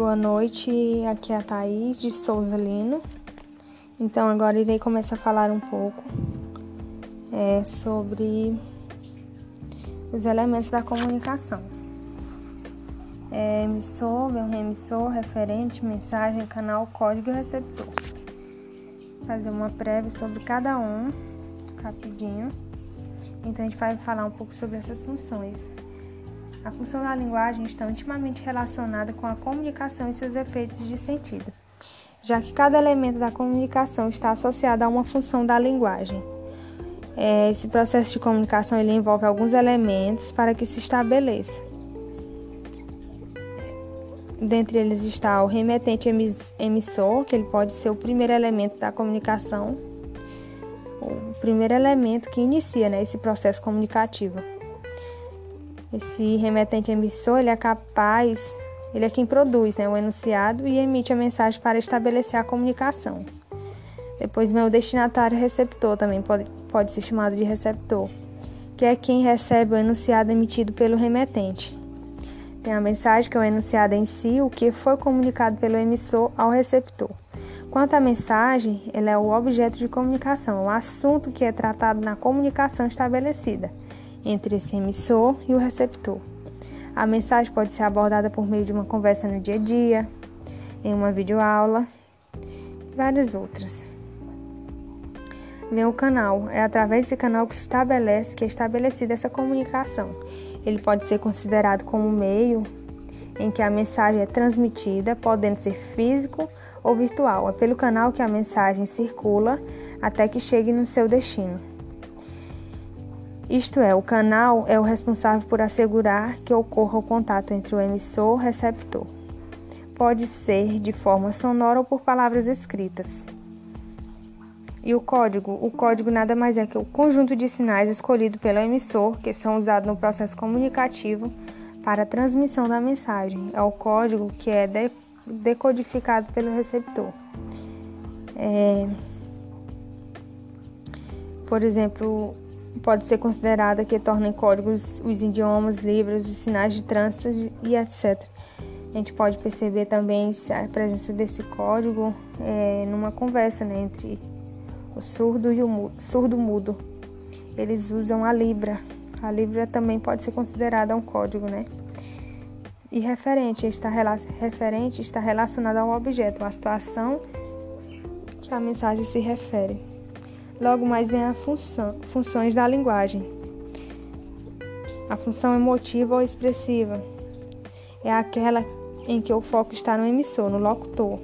Boa noite, aqui é a Thaís de Souza Lino. Então, agora irei começar a falar um pouco é, sobre os elementos da comunicação. É, emissor, bem remissor, referente, mensagem, canal, código e receptor. Fazer uma prévia sobre cada um, rapidinho. Então, a gente vai falar um pouco sobre essas funções. A função da linguagem está intimamente relacionada com a comunicação e seus efeitos de sentido, já que cada elemento da comunicação está associado a uma função da linguagem. É, esse processo de comunicação ele envolve alguns elementos para que se estabeleça. Dentre eles está o remetente emissor, que ele pode ser o primeiro elemento da comunicação, o primeiro elemento que inicia né, esse processo comunicativo. Esse remetente emissor, ele é capaz, ele é quem produz né, o enunciado e emite a mensagem para estabelecer a comunicação. Depois o destinatário receptor, também pode, pode ser chamado de receptor, que é quem recebe o enunciado emitido pelo remetente. Tem a mensagem, que é o enunciado em si, o que foi comunicado pelo emissor ao receptor. Quanto à mensagem, ela é o objeto de comunicação, o assunto que é tratado na comunicação estabelecida entre esse emissor e o receptor. A mensagem pode ser abordada por meio de uma conversa no dia a dia, em uma videoaula, várias outras. Vem o canal, é através desse canal que estabelece que é estabelecida essa comunicação. Ele pode ser considerado como meio em que a mensagem é transmitida, podendo ser físico ou virtual. É pelo canal que a mensagem circula até que chegue no seu destino. Isto é, o canal é o responsável por assegurar que ocorra o contato entre o emissor e o receptor. Pode ser de forma sonora ou por palavras escritas. E o código? O código nada mais é que o conjunto de sinais escolhido pelo emissor, que são usados no processo comunicativo para a transmissão da mensagem. É o código que é decodificado pelo receptor. É... Por exemplo, pode ser considerada que torna códigos os idiomas, livros, os sinais de trânsito e etc. A gente pode perceber também a presença desse código é, numa conversa né, entre o surdo e o mudo, surdo mudo. Eles usam a Libra. A Libra também pode ser considerada um código, né? E referente está, referente está relacionado ao objeto, a situação que a mensagem se refere. Logo mais vem a função, funções da linguagem. A função emotiva ou expressiva é aquela em que o foco está no emissor, no locutor.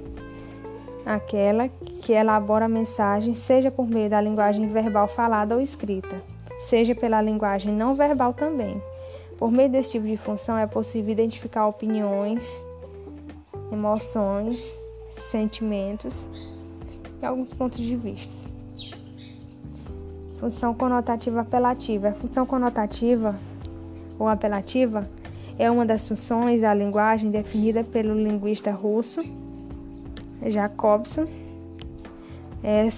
Aquela que elabora a mensagem, seja por meio da linguagem verbal falada ou escrita, seja pela linguagem não verbal também. Por meio desse tipo de função é possível identificar opiniões, emoções, sentimentos e alguns pontos de vista. Função conotativa apelativa. A função conotativa ou apelativa é uma das funções da linguagem definida pelo linguista russo Jacobson.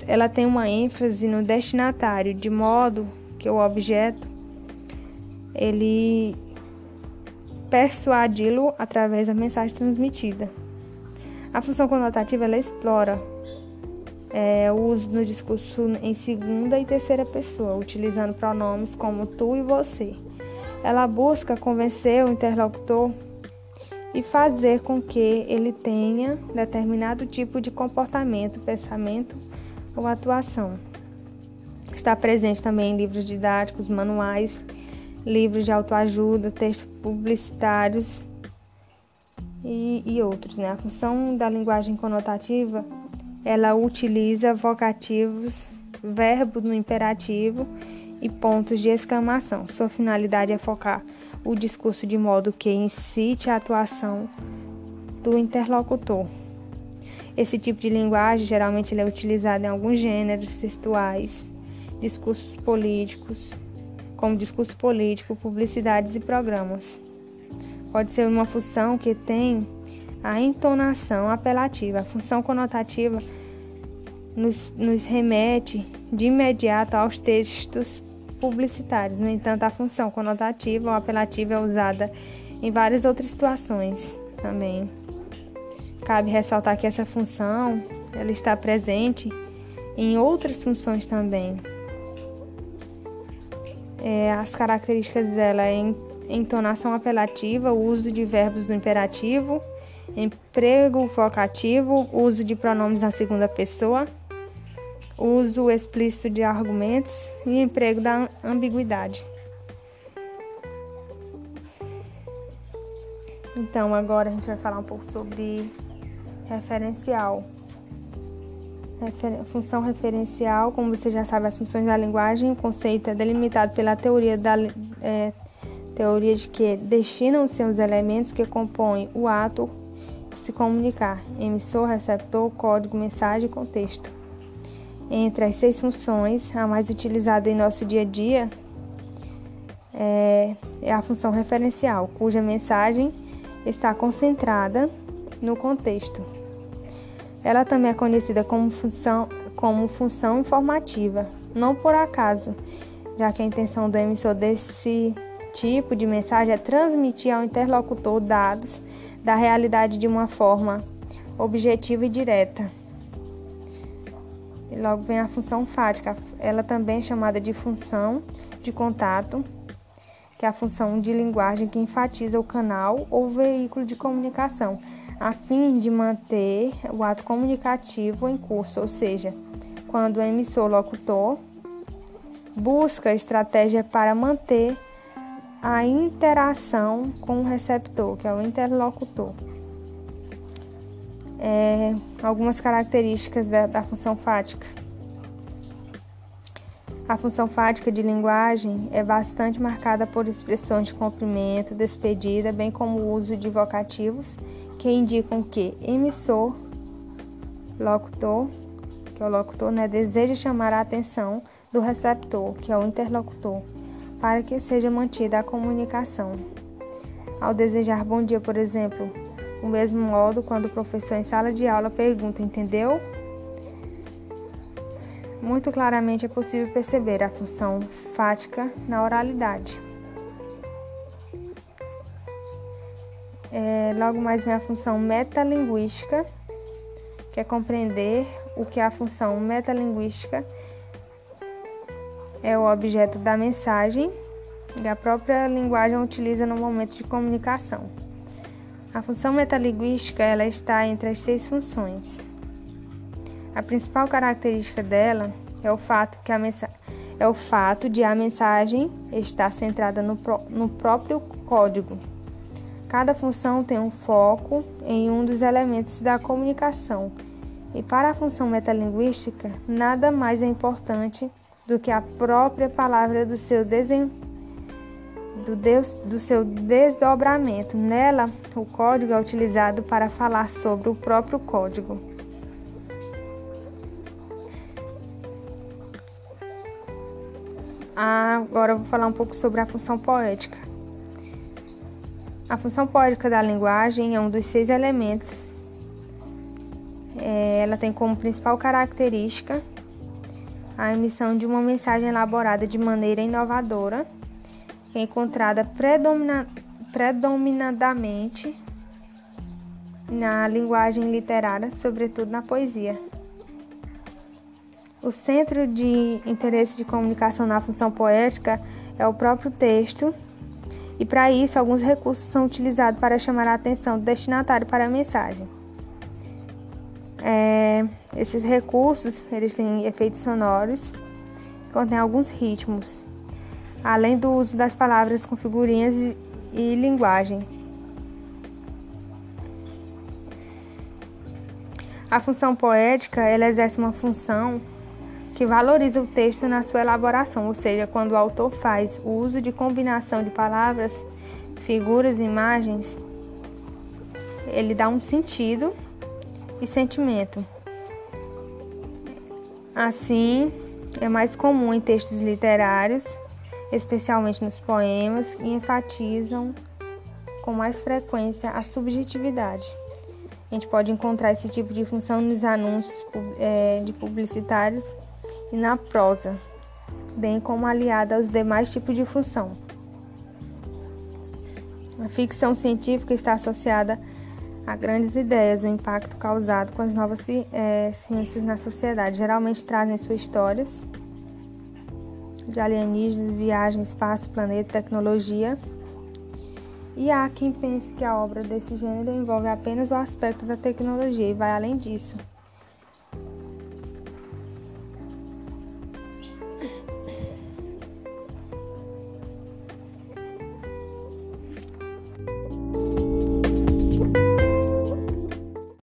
Ela tem uma ênfase no destinatário, de modo que o objeto ele persuadi-lo através da mensagem transmitida. A função conotativa ela explora é, o uso no discurso em segunda e terceira pessoa, utilizando pronomes como tu e você. Ela busca convencer o interlocutor e fazer com que ele tenha determinado tipo de comportamento, pensamento ou atuação. Está presente também em livros didáticos, manuais, livros de autoajuda, textos publicitários e, e outros. Né? A função da linguagem conotativa ela utiliza vocativos, verbo no imperativo e pontos de exclamação. Sua finalidade é focar o discurso de modo que incite a atuação do interlocutor. Esse tipo de linguagem geralmente é utilizado em alguns gêneros textuais, discursos políticos, como discurso político, publicidades e programas. Pode ser uma função que tem a entonação apelativa. A função conotativa nos, nos remete de imediato aos textos publicitários. No entanto, a função conotativa ou apelativa é usada em várias outras situações também. cabe ressaltar que essa função ela está presente em outras funções também. É, as características dela é entonação apelativa, o uso de verbos no imperativo, emprego vocativo, uso de pronomes na segunda pessoa, uso explícito de argumentos e emprego da ambiguidade. Então, agora a gente vai falar um pouco sobre referencial. Refer função referencial, como você já sabe, as funções da linguagem, o conceito é delimitado pela teoria da é, teoria de que destinam-se os elementos que compõem o ato se comunicar: emissor, receptor, código, mensagem e contexto. Entre as seis funções, a mais utilizada em nosso dia a dia é, é a função referencial, cuja mensagem está concentrada no contexto. Ela também é conhecida como função, como função informativa, não por acaso, já que a intenção do emissor desse tipo de mensagem é transmitir ao interlocutor dados da realidade de uma forma objetiva e direta. E logo vem a função fática, ela também é chamada de função de contato que é a função de linguagem que enfatiza o canal ou veículo de comunicação, a fim de manter o ato comunicativo em curso, ou seja, quando o emissor locutor busca estratégia para manter a interação com o receptor, que é o interlocutor. É, algumas características da, da função fática. A função fática de linguagem é bastante marcada por expressões de comprimento, despedida, bem como o uso de vocativos que indicam que emissor, locutor, que é o locutor, né, deseja chamar a atenção do receptor, que é o interlocutor, para que seja mantida a comunicação. Ao desejar bom dia, por exemplo, do mesmo modo, quando o professor em sala de aula pergunta, entendeu? Muito claramente é possível perceber a função fática na oralidade. É, logo mais vem a função metalinguística, que é compreender o que a função metalinguística é o objeto da mensagem e a própria linguagem utiliza no momento de comunicação. A função metalinguística ela está entre as seis funções. A principal característica dela é o fato que a é o fato de a mensagem estar centrada no, no próprio código. Cada função tem um foco em um dos elementos da comunicação. E para a função metalinguística, nada mais é importante do que a própria palavra do seu desen... do, Deus... do seu desdobramento. Nela, o código é utilizado para falar sobre o próprio código. Agora eu vou falar um pouco sobre a função poética. A função poética da linguagem é um dos seis elementos. É, ela tem como principal característica a emissão de uma mensagem elaborada de maneira inovadora, encontrada predomina, predominadamente na linguagem literária, sobretudo na poesia. O centro de interesse de comunicação na função poética é o próprio texto, e para isso alguns recursos são utilizados para chamar a atenção do destinatário para a mensagem. É, esses recursos eles têm efeitos sonoros, contêm alguns ritmos, além do uso das palavras com figurinhas e, e linguagem. A função poética ela exerce uma função que valoriza o texto na sua elaboração, ou seja, quando o autor faz o uso de combinação de palavras, figuras e imagens, ele dá um sentido e sentimento. Assim, é mais comum em textos literários, especialmente nos poemas, e enfatizam com mais frequência a subjetividade. A gente pode encontrar esse tipo de função nos anúncios é, de publicitários e na prosa, bem como aliada aos demais tipos de função. A ficção científica está associada a grandes ideias, o impacto causado com as novas é, ciências na sociedade. Geralmente trazem suas histórias de alienígenas, viagem, espaço, planeta, tecnologia. E há quem pense que a obra desse gênero envolve apenas o aspecto da tecnologia e vai além disso.